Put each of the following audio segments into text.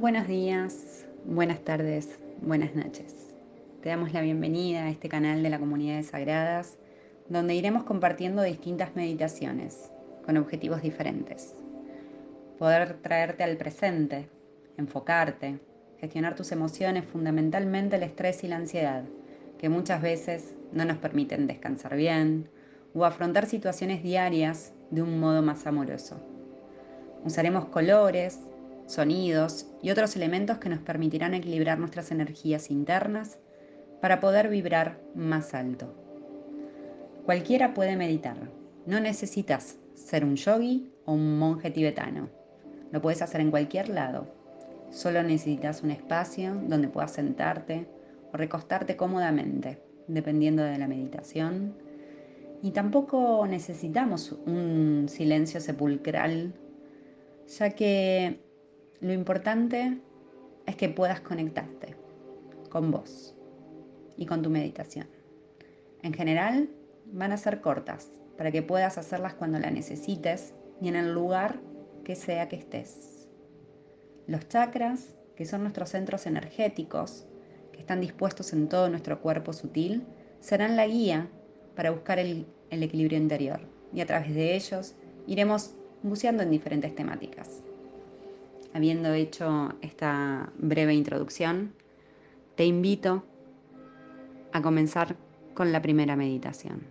Buenos días, buenas tardes, buenas noches. Te damos la bienvenida a este canal de la comunidad de Sagradas, donde iremos compartiendo distintas meditaciones con objetivos diferentes. Poder traerte al presente, enfocarte, gestionar tus emociones, fundamentalmente el estrés y la ansiedad, que muchas veces no nos permiten descansar bien o afrontar situaciones diarias de un modo más amoroso. Usaremos colores, sonidos y otros elementos que nos permitirán equilibrar nuestras energías internas para poder vibrar más alto. Cualquiera puede meditar. No necesitas ser un yogi o un monje tibetano. Lo puedes hacer en cualquier lado. Solo necesitas un espacio donde puedas sentarte o recostarte cómodamente, dependiendo de la meditación. Y tampoco necesitamos un silencio sepulcral, ya que lo importante es que puedas conectarte con vos y con tu meditación. En general, van a ser cortas para que puedas hacerlas cuando la necesites y en el lugar que sea que estés. Los chakras, que son nuestros centros energéticos, que están dispuestos en todo nuestro cuerpo sutil, serán la guía para buscar el, el equilibrio interior y a través de ellos iremos buceando en diferentes temáticas. Habiendo hecho esta breve introducción, te invito a comenzar con la primera meditación.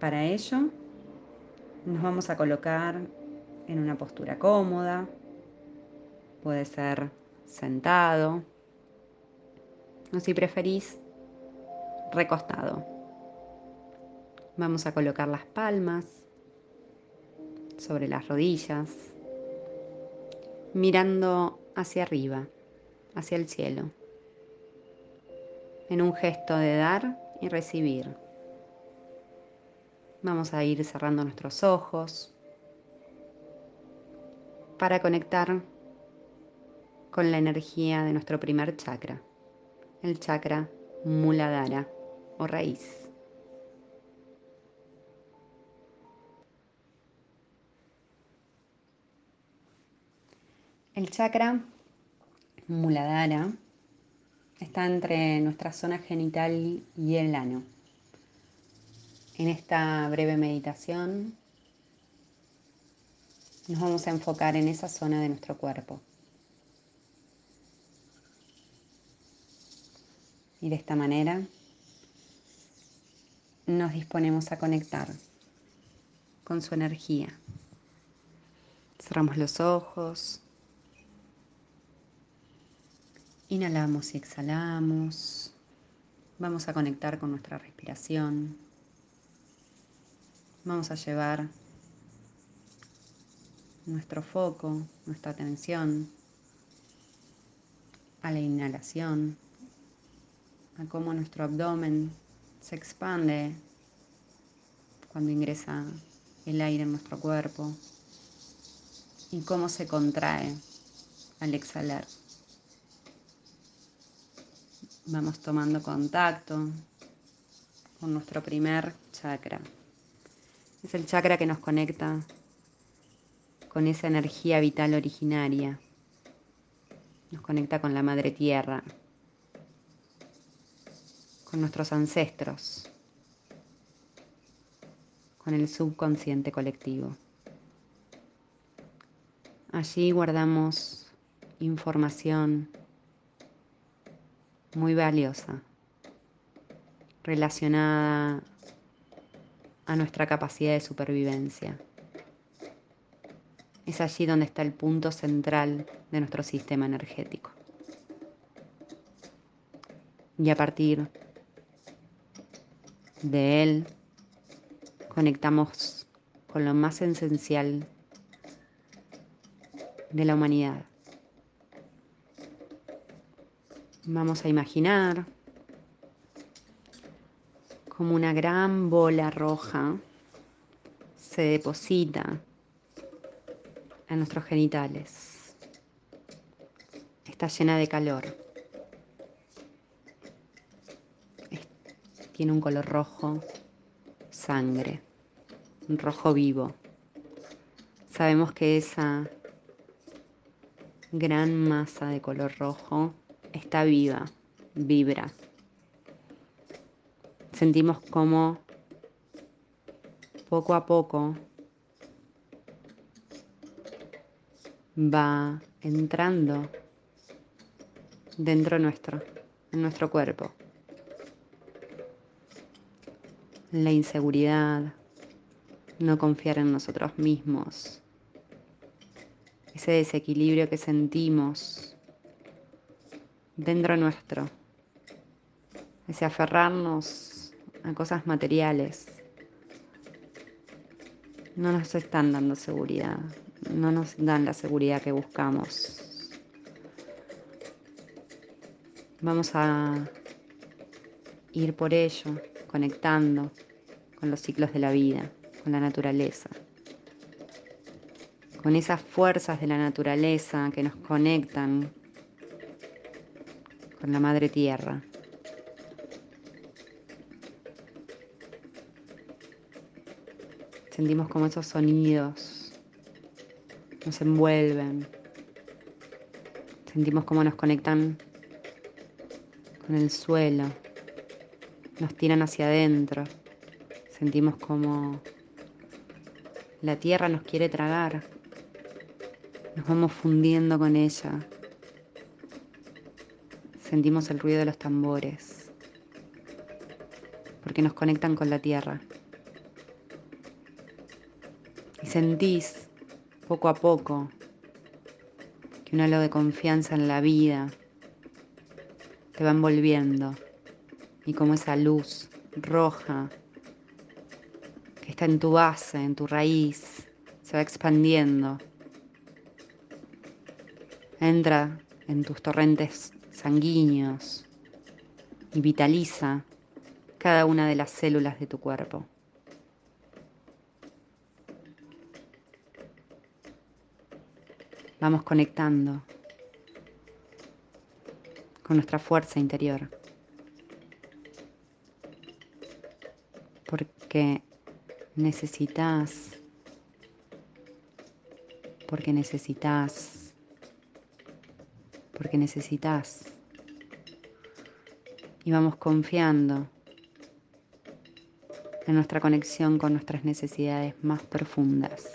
Para ello, nos vamos a colocar en una postura cómoda, puede ser sentado, o si preferís, recostado. Vamos a colocar las palmas sobre las rodillas, mirando hacia arriba, hacia el cielo, en un gesto de dar y recibir. Vamos a ir cerrando nuestros ojos para conectar con la energía de nuestro primer chakra, el chakra Muladhara o raíz. El chakra Muladhara está entre nuestra zona genital y el ano. En esta breve meditación nos vamos a enfocar en esa zona de nuestro cuerpo. Y de esta manera nos disponemos a conectar con su energía. Cerramos los ojos. Inhalamos y exhalamos. Vamos a conectar con nuestra respiración. Vamos a llevar nuestro foco, nuestra atención a la inhalación, a cómo nuestro abdomen se expande cuando ingresa el aire en nuestro cuerpo y cómo se contrae al exhalar. Vamos tomando contacto con nuestro primer chakra. Es el chakra que nos conecta con esa energía vital originaria. Nos conecta con la madre tierra, con nuestros ancestros, con el subconsciente colectivo. Allí guardamos información muy valiosa relacionada a nuestra capacidad de supervivencia. Es allí donde está el punto central de nuestro sistema energético. Y a partir de él conectamos con lo más esencial de la humanidad, Vamos a imaginar como una gran bola roja se deposita en nuestros genitales. Está llena de calor. Tiene un color rojo, sangre, un rojo vivo. Sabemos que esa gran masa de color rojo está viva, vibra. Sentimos como poco a poco va entrando dentro nuestro, en nuestro cuerpo. La inseguridad, no confiar en nosotros mismos, ese desequilibrio que sentimos dentro nuestro, ese aferrarnos a cosas materiales, no nos están dando seguridad, no nos dan la seguridad que buscamos. Vamos a ir por ello, conectando con los ciclos de la vida, con la naturaleza. Con esas fuerzas de la naturaleza que nos conectan con la madre tierra. Sentimos como esos sonidos nos envuelven. Sentimos como nos conectan con el suelo, nos tiran hacia adentro. Sentimos como la tierra nos quiere tragar. Nos vamos fundiendo con ella. Sentimos el ruido de los tambores, porque nos conectan con la tierra. Y sentís poco a poco que un halo de confianza en la vida te va envolviendo y como esa luz roja que está en tu base, en tu raíz, se va expandiendo entra en tus torrentes sanguíneos y vitaliza cada una de las células de tu cuerpo. Vamos conectando con nuestra fuerza interior. Porque necesitas, porque necesitas porque necesitas. Y vamos confiando en nuestra conexión con nuestras necesidades más profundas.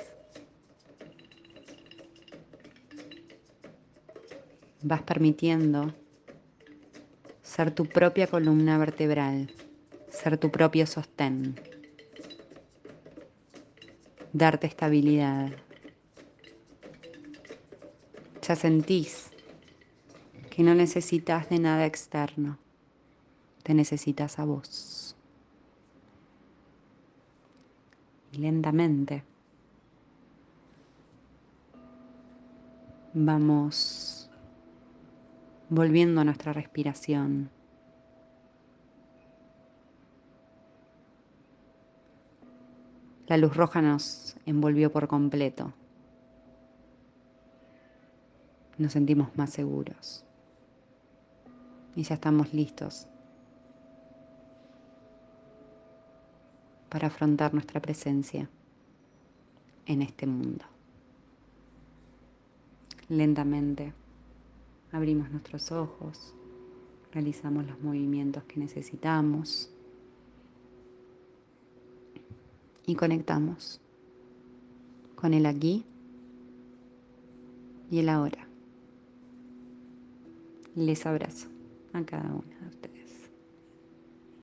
Vas permitiendo ser tu propia columna vertebral, ser tu propio sostén, darte estabilidad. Ya sentís que no necesitas de nada externo, te necesitas a vos. Y lentamente vamos volviendo a nuestra respiración. La luz roja nos envolvió por completo. Nos sentimos más seguros y ya estamos listos para afrontar nuestra presencia en este mundo. Lentamente abrimos nuestros ojos, realizamos los movimientos que necesitamos y conectamos con el aquí y el ahora. Les abrazo a cada una de ustedes.